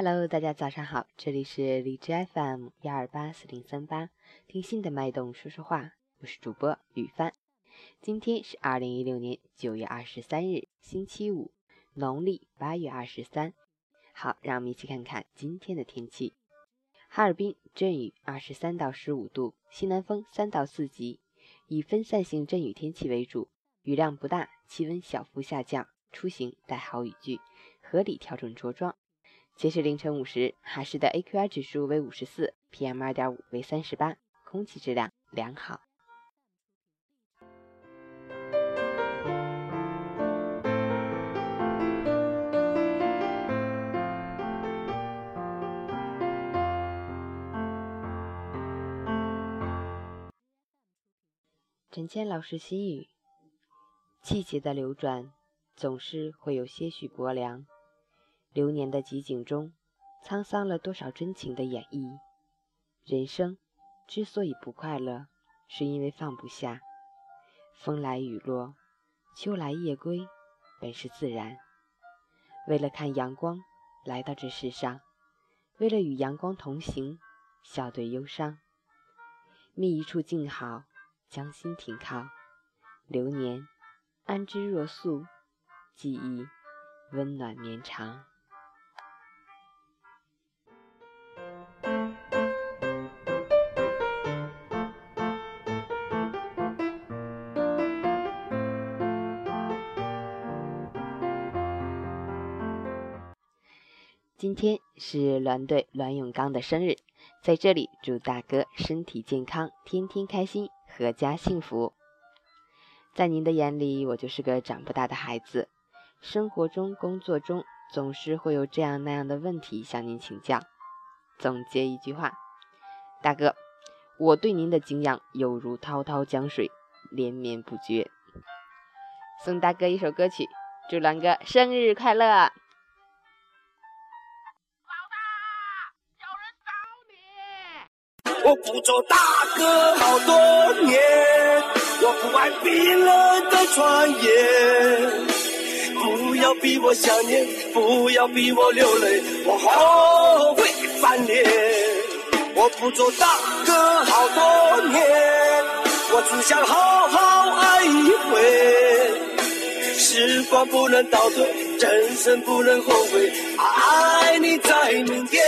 Hello，大家早上好，这里是荔枝 FM 幺二八四零三八，听心的脉动说说话，我是主播雨帆。今天是二零一六年九月二十三日，星期五，农历八月二十三。好，让我们一起看看今天的天气。哈尔滨阵雨，二十三到十五度，西南风三到四级，以分散性阵雨天气为主，雨量不大，气温小幅下降，出行带好雨具，合理调整着装。截至凌晨五时，哈市的 AQI 指数为五十四，PM 二点五为三十八，空气质量良好。陈谦老师心语：季节的流转，总是会有些许薄凉。流年的集锦中，沧桑了多少真情的演绎？人生之所以不快乐，是因为放不下。风来雨落，秋来夜归，本是自然。为了看阳光，来到这世上；为了与阳光同行，笑对忧伤。觅一处静好，将心停靠。流年安之若素，记忆温暖绵长。今天是栾队栾永刚的生日，在这里祝大哥身体健康，天天开心，阖家幸福。在您的眼里，我就是个长不大的孩子。生活中、工作中，总是会有这样那样的问题向您请教。总结一句话，大哥，我对您的敬仰犹如滔滔江水，连绵不绝。送大哥一首歌曲，祝栾哥生日快乐！我不做大哥好多年，我不爱冰冷的传言。不要逼我想念，不要逼我流泪，我后悔翻脸。我不做大哥好多年，我只想好好爱一回。时光不能倒退，人生不能后悔，爱你在明天。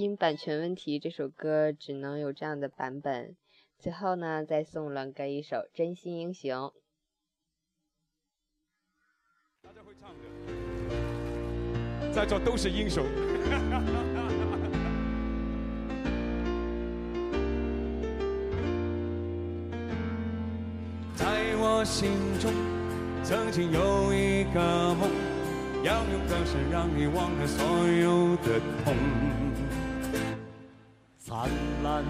因版权问题，这首歌只能有这样的版本。最后呢，再送栾哥一首《真心英雄》。大家会唱的，在座都是英雄。在我心中，曾经有一个梦，要用歌声让你忘了所有的痛。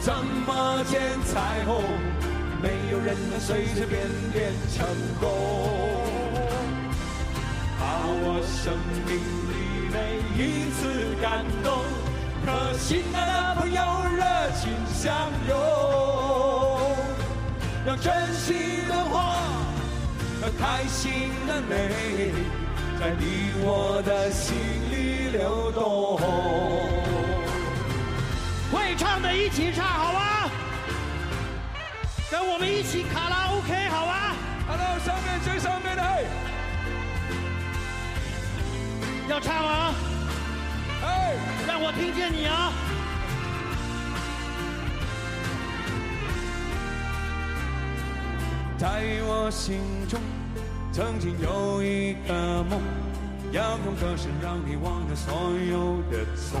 怎么见彩虹？没有人能随随便便成功。把我生命里每一次感动，和心爱的朋友热情相拥，让真心的话和开心的泪，在你我的心里流动。会唱的一起唱好吗？跟我们一起卡拉 OK 好吗？Hello，上面最上面的，嘿，要唱吗！哎，让我听见你啊！在我心中，曾经有一个梦，要用歌声让你忘了所有的痛。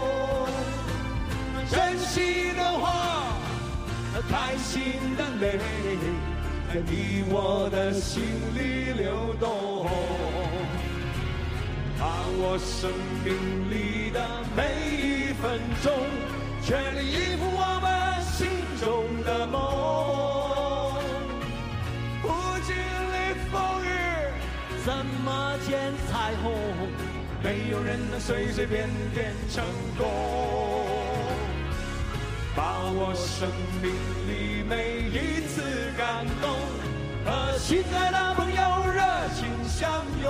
真心的话和，开心的泪，在你我的心里流动。把握生命里的每一分钟，全力以赴我们心中的梦。不经历风雨，怎么见彩虹？没有人能随随便便成功。把握生命里每一次感动，和心爱的朋友热情相拥。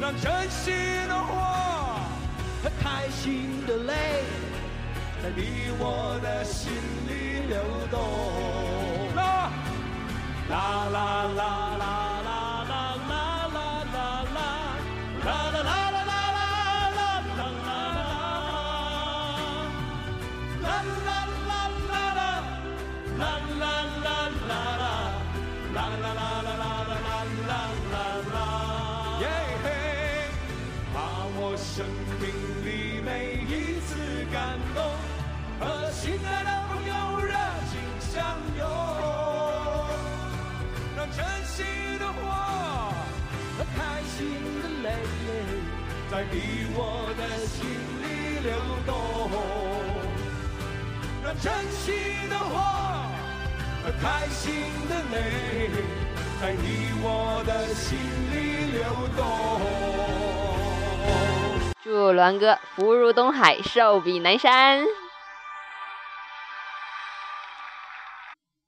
让真心的话和开心的泪，在你我的心里流动。啦啦啦啦啦啦啦啦啦啦，啦啦啦啦啦啦啦啦啦！耶嘿！把我生命里每一次感动，和心爱的朋友热情相拥，让真心的话和开心的泪，在你我的心里流动。让真心的话和开心的泪，在你我的心里流动。祝栾哥福如东海，寿比南山。